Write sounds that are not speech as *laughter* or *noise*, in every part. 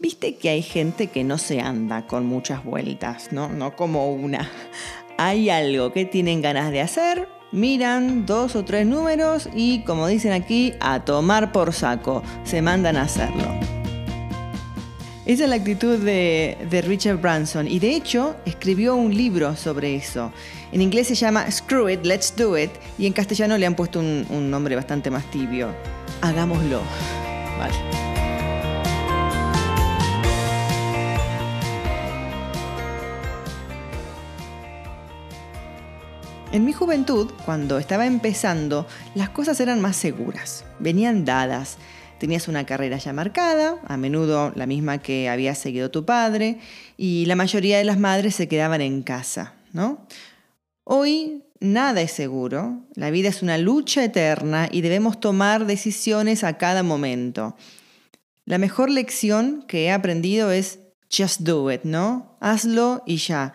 Viste que hay gente que no se anda con muchas vueltas, ¿no? No como una. Hay algo que tienen ganas de hacer, miran dos o tres números y, como dicen aquí, a tomar por saco, se mandan a hacerlo. Esa es la actitud de, Richard Branson y de hecho escribió un libro sobre eso. En inglés se llama Screw It, Let's Do It y en castellano le han puesto un, un nombre bastante más tibio. Hagámoslo. Vale. En mi juventud, cuando estaba empezando, las cosas eran más seguras, venían dadas. Tenías una carrera ya marcada, a menudo la misma que había seguido tu padre, y la mayoría de las madres se quedaban en casa, ¿no? Hoy nada es seguro, la vida es una lucha eterna y debemos tomar decisiones a cada momento. La mejor lección que he aprendido es just do it, ¿no? Hazlo y ya.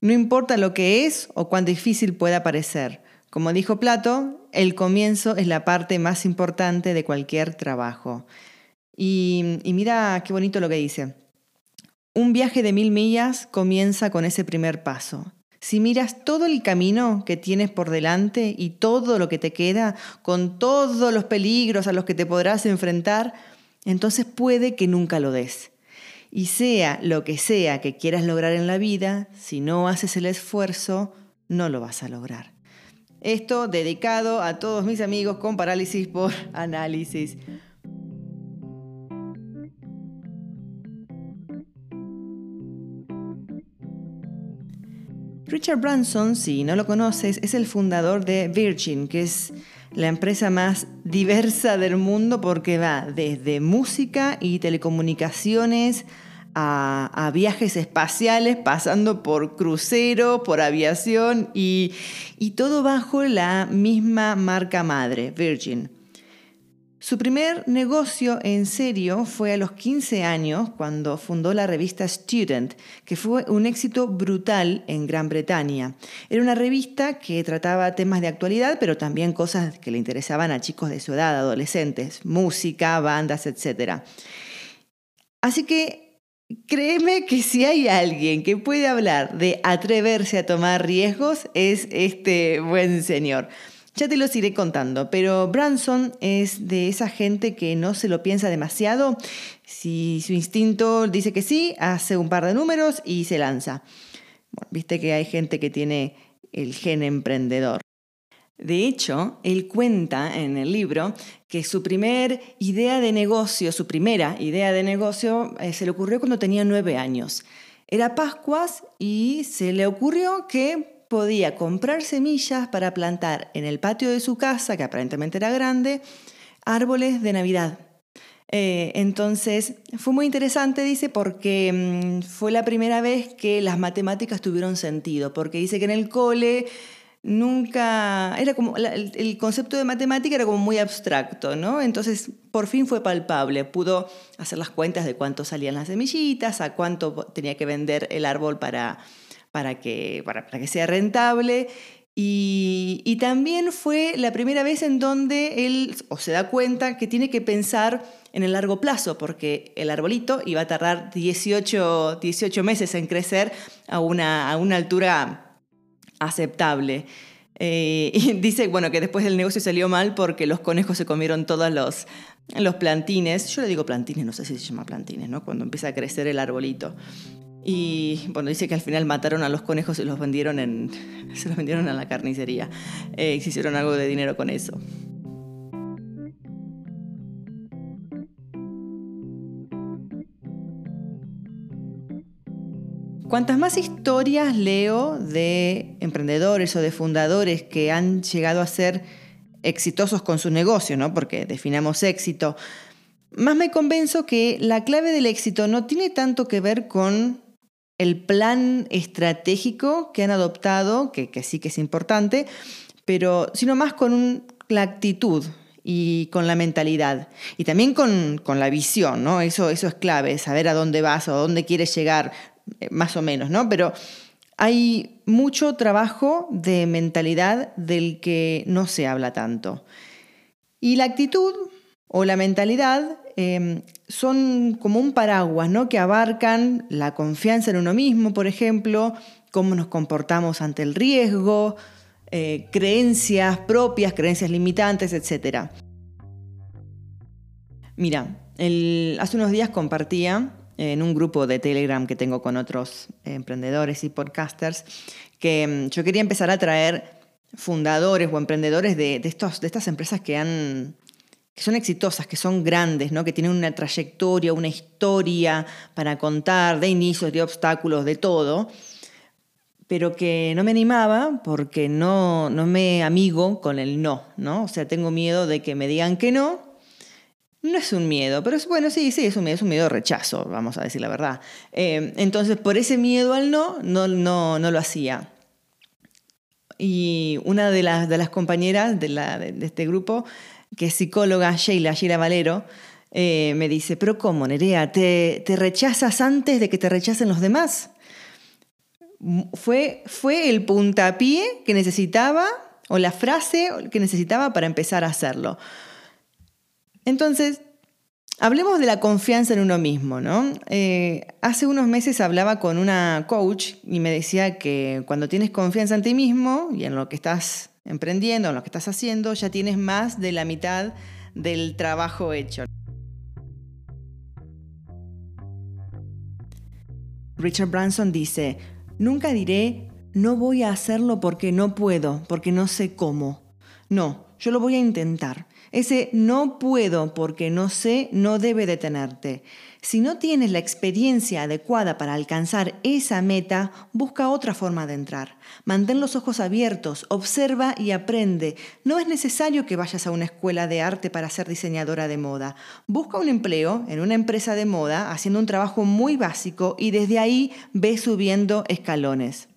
No importa lo que es o cuán difícil pueda parecer. Como dijo Plato, el comienzo es la parte más importante de cualquier trabajo. Y, mira qué bonito lo que dice. Un viaje de mil millas comienza con ese primer paso. Si miras todo el camino que tienes por delante y todo lo que te queda, con todos los peligros a los que te podrás enfrentar, entonces puede que nunca lo des. Y sea lo que sea que quieras lograr en la vida, si no haces el esfuerzo, no lo vas a lograr. Esto dedicado a todos mis amigos con parálisis por *laughs* análisis. Richard Branson, si no lo conoces, es el fundador de Virgin, que es la empresa más diversa del mundo porque va desde música y telecomunicaciones a, viajes espaciales, pasando por crucero, por aviación y todo bajo la misma marca madre, Virgin. Su primer negocio en serio fue a los 15 años cuando fundó la revista Student, que fue un éxito brutal en Gran Bretaña. Era una revista que trataba temas de actualidad, pero también cosas que le interesaban a chicos de su edad, adolescentes, música, bandas, etc. Así que créeme que si hay alguien que puede hablar de atreverse a tomar riesgos, es este buen señor. Ya te los iré contando, pero Branson es de esa gente que no se lo piensa demasiado. Si su instinto dice que sí, hace un par de números y se lanza. Viste que hay gente que tiene el gen emprendedor. De hecho, él cuenta en el libro que su primer idea de negocio, su primera idea de negocio, eh, se le ocurrió cuando tenía nueve años. Era Pascuas y se le ocurrió que podía comprar semillas para plantar en el patio de su casa, que aparentemente era grande, árboles de Navidad. Eh, entonces, fue muy interesante, dice, porque mm, fue la primera vez que las matemáticas tuvieron sentido, porque dice que en el cole nunca, era como, el, el, concepto de matemática era como muy abstracto, ¿no? Entonces, por fin fue palpable, pudo hacer las cuentas de cuánto salían las semillitas, a cuánto tenía que vender el árbol para para que, para, que sea rentable. Y, también fue la primera vez en donde él se da cuenta que tiene que pensar en el largo plazo, porque el arbolito iba a tardar 18, 18 meses en crecer a una, a una altura aceptable. Eh, *laughs* y dice bueno, que después el negocio salió mal porque los conejos se comieron todos los, los plantines. Yo le digo plantines, no sé si se llama plantines, ¿no? Cuando empieza a crecer el arbolito. Y bueno, dice que al final mataron a los conejos y los vendieron en, *laughs* se los vendieron a la carnicería. Eh, y se hicieron algo de dinero con eso. Cuantas más historias leo de emprendedores o de fundadores que han llegado a ser exitosos con su negocio, ¿no? porque definamos éxito, más me convenzo que la clave del éxito no tiene tanto que ver con el plan estratégico que han adoptado, que, sí que es importante, pero sino más con la actitud y con la mentalidad. Y también con, la visión, ¿no? Eso, eso es clave, saber a dónde vas o a dónde quieres llegar, eh, más o menos, ¿no? Pero hay mucho trabajo de mentalidad del que no se habla tanto. Y la actitud o la mentalidad em, son como un paraguas, ¿no? Que abarcan la confianza en uno mismo, por ejemplo, cómo nos comportamos ante el riesgo, eh, creencias propias, creencias limitantes, etc. Mira, hace unos días compartía en un grupo de Telegram que tengo con otros emprendedores y podcasters que mm, yo quería empezar a traer fundadores o emprendedores de estas empresas que, han, que son exitosas, que son grandes, ¿no? que tienen una trayectoria, una historia para contar, de inicios, de obstáculos, de todo, pero que no me animaba porque no, no me amigo con el no, ¿no? O sea, tengo miedo de que me digan que no. No es un miedo, pero es bueno, sí, sí, es un miedo, es un miedo de rechazo, vamos a decir la verdad. Eh, entonces, por ese miedo al no, no, no, no lo hacía. Y una de las, de las compañeras de, la, de, este grupo, que es psicóloga, Sheila, Sheila Valero, eh, me dice, pero ¿cómo, Nerea? ¿Te, ¿Te, rechazas antes de que te rechacen los demás? Fue, fue el puntapié que necesitaba, o la frase que necesitaba para empezar a hacerlo. Entonces, Hablemos de la confianza en uno mismo, ¿no? Eh, hace unos meses hablaba con una coach y me decía que cuando tienes confianza en ti mismo y en lo que estás emprendiendo, en lo que estás haciendo, ya tienes más de la mitad del trabajo hecho. Richard Branson dice, nunca diré, no voy a hacerlo porque no puedo, porque no sé cómo. No, yo lo voy a intentar. Ese no puedo porque no sé no debe detenerte. Si no tienes la experiencia adecuada para alcanzar esa meta, busca otra forma de entrar. Mantén los ojos abiertos, observa y aprende. No es necesario que vayas a una escuela de arte para ser diseñadora de moda. Busca un empleo en una empresa de moda haciendo un trabajo muy básico y desde ahí ve subiendo escalones.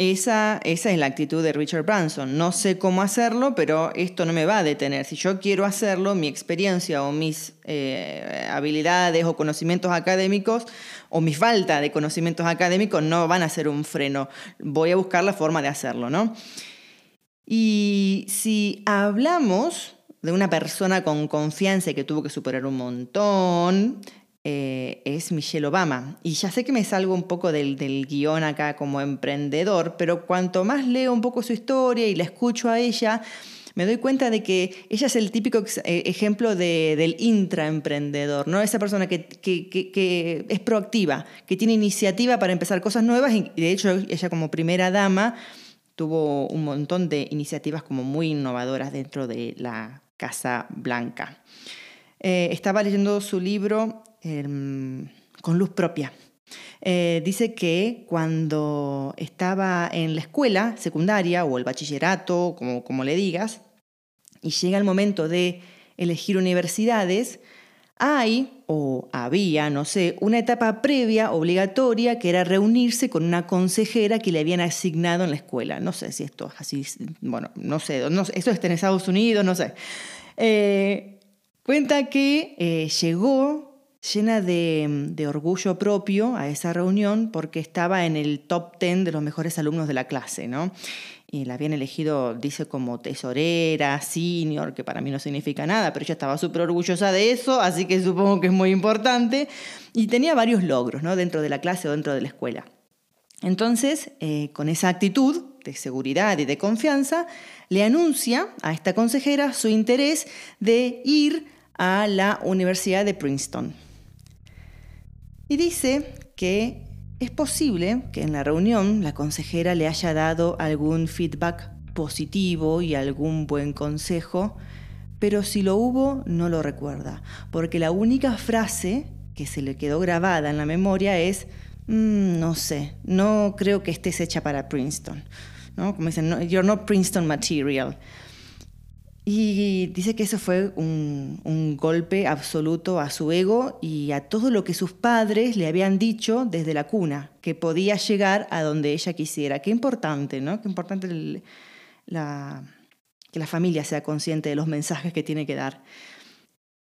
Esa, es la actitud de Richard Branson. No sé cómo hacerlo, pero esto no me va a detener. Si yo quiero hacerlo, mi experiencia o mis eh, habilidades o conocimientos académicos o mi falta de conocimientos académicos no van a ser un freno. Voy a buscar la forma de hacerlo, ¿no? Y si hablamos de una persona con confianza y que tuvo que superar un montón, eh, es Michelle Obama. Y ya sé que me salgo un poco del, guion acá como emprendedor, pero cuanto más leo un poco su historia y la escucho a ella, me doy cuenta de que ella es el típico eh, ejemplo del intraemprendedor, ¿no? Esa persona que, que, es proactiva, que tiene iniciativa para empezar cosas nuevas y de hecho ella como primera dama tuvo un montón de iniciativas como muy innovadoras dentro de la Casa Blanca. Eh, estaba leyendo su libro Em, con luz propia. Eh, dice que cuando estaba en la escuela secundaria o el bachillerato, como, como le digas, y llega el momento de elegir universidades, hay o había, no sé, una etapa previa obligatoria que era reunirse con una consejera que le habían asignado en la escuela. No sé si esto es así, bueno, no sé, no, esto está en Estados Unidos, no sé. Eh, cuenta que eh, llegó llena de, orgullo propio a esa reunión porque estaba en el top 10 de los mejores alumnos de la clase, ¿no? Y la habían elegido, dice, como tesorera, senior, que para mí no significa nada, pero ella estaba súper orgullosa de eso, así que supongo que es muy importante. Y tenía varios logros, ¿no? Dentro de la clase o dentro de la escuela. Entonces, eh, con esa actitud de seguridad y de confianza, le anuncia a esta consejera su interés de ir a la Universidad de Princeton. Y dice que es posible que en la reunión la consejera le haya dado algún feedback positivo y algún buen consejo, pero si lo hubo no lo recuerda, porque la única frase que se le quedó grabada en la memoria es, mm, no sé, no creo que estés hecha para Princeton. ¿no? Como dicen, you're not Princeton material. Y dice que eso fue un, golpe absoluto a su ego y a todo lo que sus padres le habían dicho desde la cuna, que podía llegar a donde ella quisiera. Qué importante, ¿no? Qué importante que la familia sea consciente de los mensajes que tiene que dar.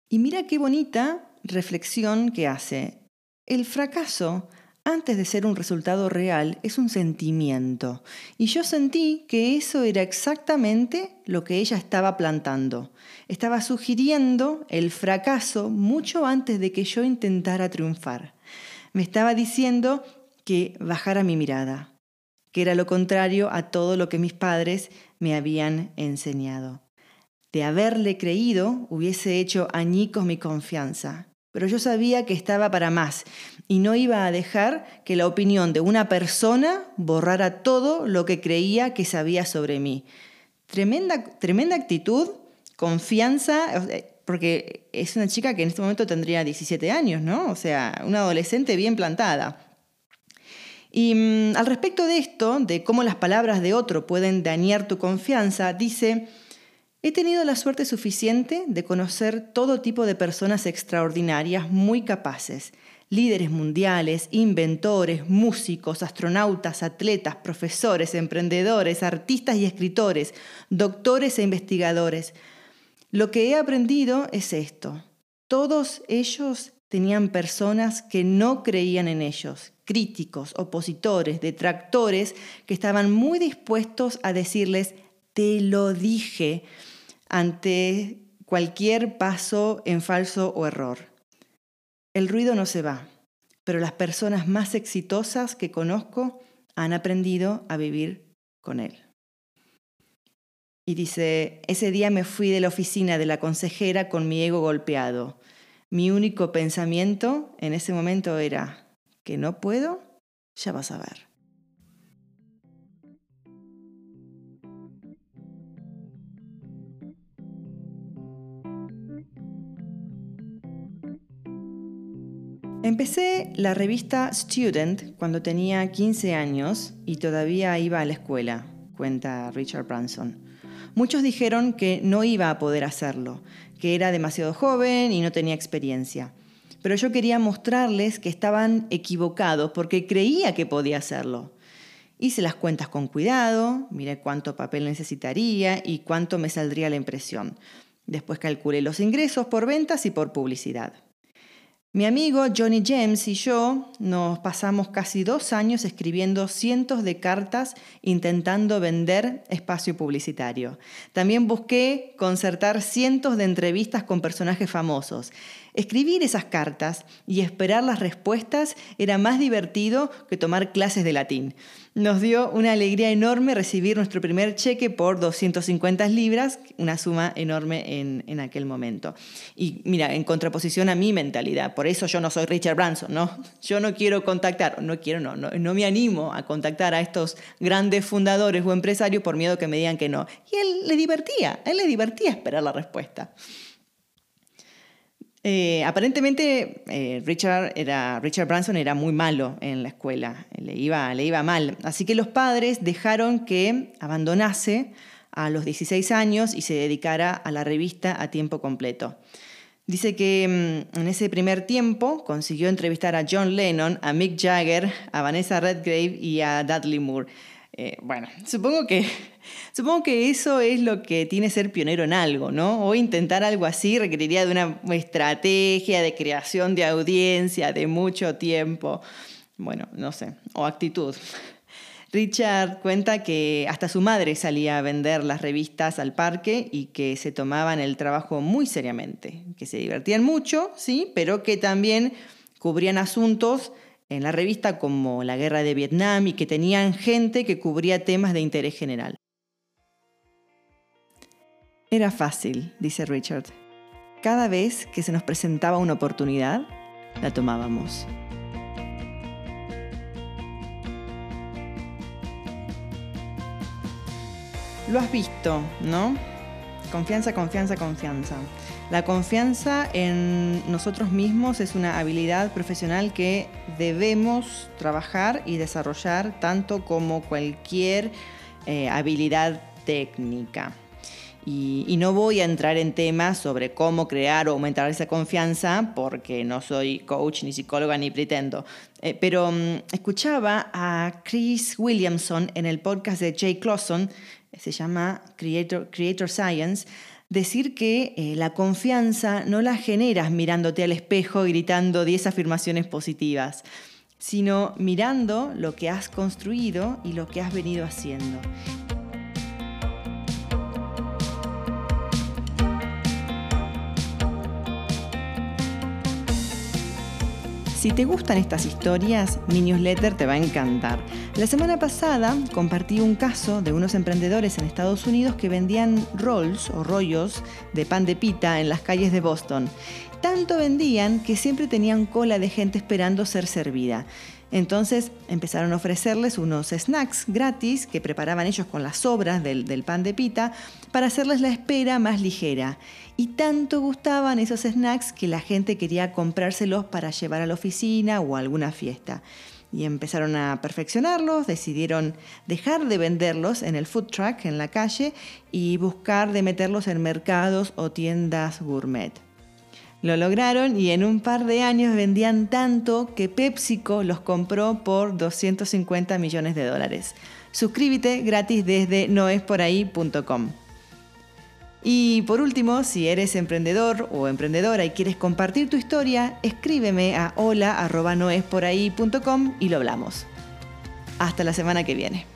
Y mira qué bonita reflexión que hace. El fracaso antes de ser un resultado real, es un sentimiento. Y yo sentí que eso era exactamente lo que ella estaba plantando. Estaba sugiriendo el fracaso mucho antes de que yo intentara triunfar. Me estaba diciendo que bajara mi mirada, que era lo contrario a todo lo que mis padres me habían enseñado. De haberle creído, hubiese hecho añicos mi confianza, pero yo sabía que estaba para más y no iba a dejar que la opinión de una persona borrara todo lo que creía que sabía sobre mí. Tremenda, tremenda actitud, confianza, porque es una chica que en este momento tendría 17 años, ¿no? O sea, una adolescente bien plantada. Y mm, al respecto de esto, de cómo las palabras de otro pueden dañar tu confianza, dice, He tenido la suerte suficiente de conocer todo tipo de personas extraordinarias muy capaces, líderes mundiales, inventores, músicos, astronautas, atletas, profesores, emprendedores, artistas y escritores, doctores e investigadores. Lo que he aprendido es esto. Todos ellos tenían personas que no creían en ellos, críticos, opositores, detractores, que estaban muy dispuestos a decirles, te lo dije, ante cualquier paso en falso o error. El ruido no se va, pero las personas más exitosas que conozco han aprendido a vivir con él. Y dice, ese día me fui de la oficina de la consejera con mi ego golpeado. Mi único pensamiento en ese momento era, que no puedo, ya vas a ver. Empecé la revista Student cuando tenía 15 años y todavía iba a la escuela, cuenta Richard Branson. Muchos dijeron que no iba a poder hacerlo, que era demasiado joven y no tenía experiencia. Pero yo quería mostrarles que estaban equivocados porque creía que podía hacerlo. Hice las cuentas con cuidado, miré cuánto papel necesitaría y cuánto me saldría la impresión. Después calculé los ingresos por ventas y por publicidad. Mi amigo Johnny James y yo nos pasamos casi dos años escribiendo cientos de cartas intentando vender espacio publicitario. También busqué concertar cientos de entrevistas con personajes famosos. Escribir esas cartas y esperar las respuestas era más divertido que tomar clases de latín. Nos dio una alegría enorme recibir nuestro primer cheque por 250 libras, una suma enorme en, aquel momento. Y mira, en contraposición a mi mentalidad, por eso yo no soy Richard Branson, ¿no? Yo no quiero contactar, no quiero, no, no, no me animo a contactar a estos grandes fundadores o empresarios por miedo que me digan que no. Y él le divertía, él le divertía esperar la respuesta. Eh, aparentemente eh, Richard, era, Richard Branson era muy malo en la escuela, le iba, le iba mal. Así que los padres dejaron que abandonase a los 16 años y se dedicara a la revista a tiempo completo. Dice que mm, en ese primer tiempo consiguió entrevistar a John Lennon, a Mick Jagger, a Vanessa Redgrave y a Dudley Moore. Eh, bueno, supongo que, *laughs* supongo que eso es lo que tiene ser pionero en algo, ¿no? O intentar algo así requeriría de una estrategia de creación de audiencia de mucho tiempo. Bueno, no sé, o actitud. *laughs* Richard cuenta que hasta su madre salía a vender las revistas al parque y que se tomaban el trabajo muy seriamente, que se divertían mucho, sí, pero que también cubrían asuntos en la revista como la guerra de Vietnam y que tenían gente que cubría temas de interés general. Era fácil, dice Richard. Cada vez que se nos presentaba una oportunidad, la tomábamos. Lo has visto, ¿no? Confianza, confianza, confianza. La confianza en nosotros mismos es una habilidad profesional que debemos trabajar y desarrollar tanto como cualquier eh, habilidad técnica. Y, no voy a entrar en temas sobre cómo crear o aumentar esa confianza porque no soy coach ni psicóloga ni pretendo. Eh, pero mm, escuchaba a Chris Williamson en el podcast de Jay Clausen, se llama Creator, Science, decir que eh, la confianza no la generas mirándote al espejo y gritando 10 afirmaciones positivas, sino mirando lo que has construido y lo que has venido haciendo. Si te gustan estas historias, mi newsletter te va a encantar. La semana pasada compartí un caso de unos emprendedores en Estados Unidos que vendían rolls o rollos de pan de pita en las calles de Boston. Tanto vendían que siempre tenían cola de gente esperando ser servida. Entonces empezaron a ofrecerles unos snacks gratis que preparaban ellos con las sobras del, pan de pita para hacerles la espera más ligera. Y tanto gustaban esos snacks que la gente quería comprárselos para llevar a la oficina o a alguna fiesta. Y empezaron a perfeccionarlos, decidieron dejar de venderlos en el food truck en la calle y buscar de meterlos en mercados o tiendas gourmet. Lo lograron y en un par de años vendían tanto que PepsiCo los compró por 250 millones de dólares. Suscríbete gratis desde noesporahí.com. Y por último, si eres emprendedor o emprendedora y quieres compartir tu historia, escríbeme a hola.noesporahí.com y lo hablamos. Hasta la semana que viene.